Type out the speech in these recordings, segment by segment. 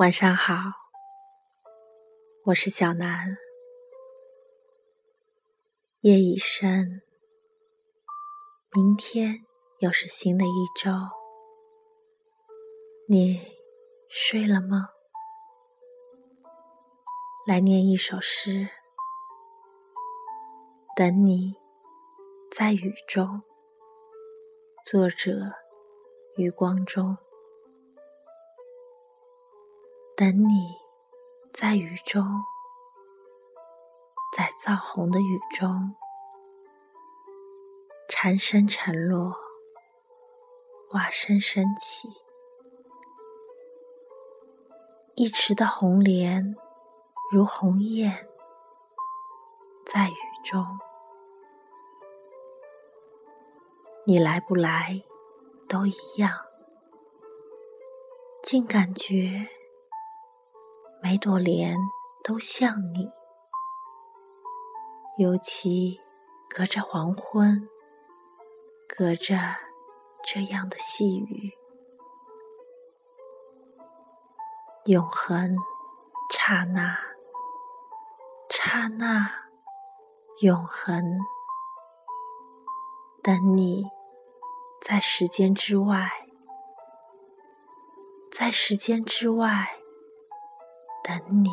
晚上好，我是小南。夜已深，明天又是新的一周，你睡了吗？来念一首诗，等你在雨中。作者：余光中。等你，在雨中，在燥红的雨中，蝉声沉落，蛙声升起，一池的红莲如鸿雁，在雨中。你来不来，都一样，竟感觉。每朵莲都像你，尤其隔着黄昏，隔着这样的细雨，永恒，刹那，刹那，永恒，等你，在时间之外，在时间之外。等你，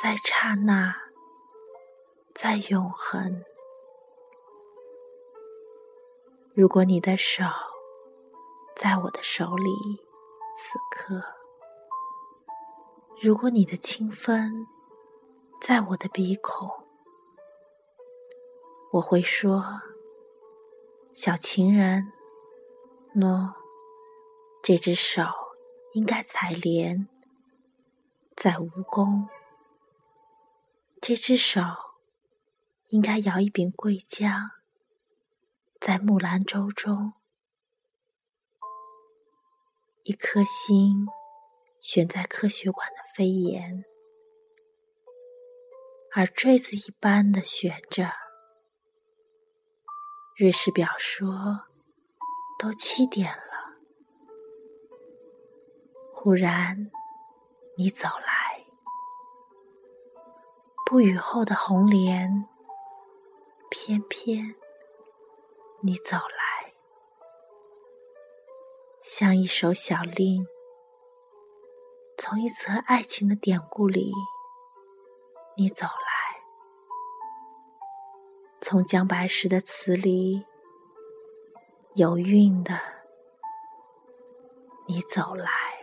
在刹那，在永恒。如果你的手在我的手里，此刻；如果你的清风在我的鼻孔，我会说：“小情人，喏，这只手应该采莲。”在蜈蚣，这只手应该摇一柄桂浆；在木兰舟中，一颗心悬在科学馆的飞檐，而坠子一般的悬着。瑞士表说都七点了，忽然。你走来，不雨后的红莲，翩翩你走来，像一首小令，从一则爱情的典故里，你走来，从姜白石的词里，有韵的，你走来。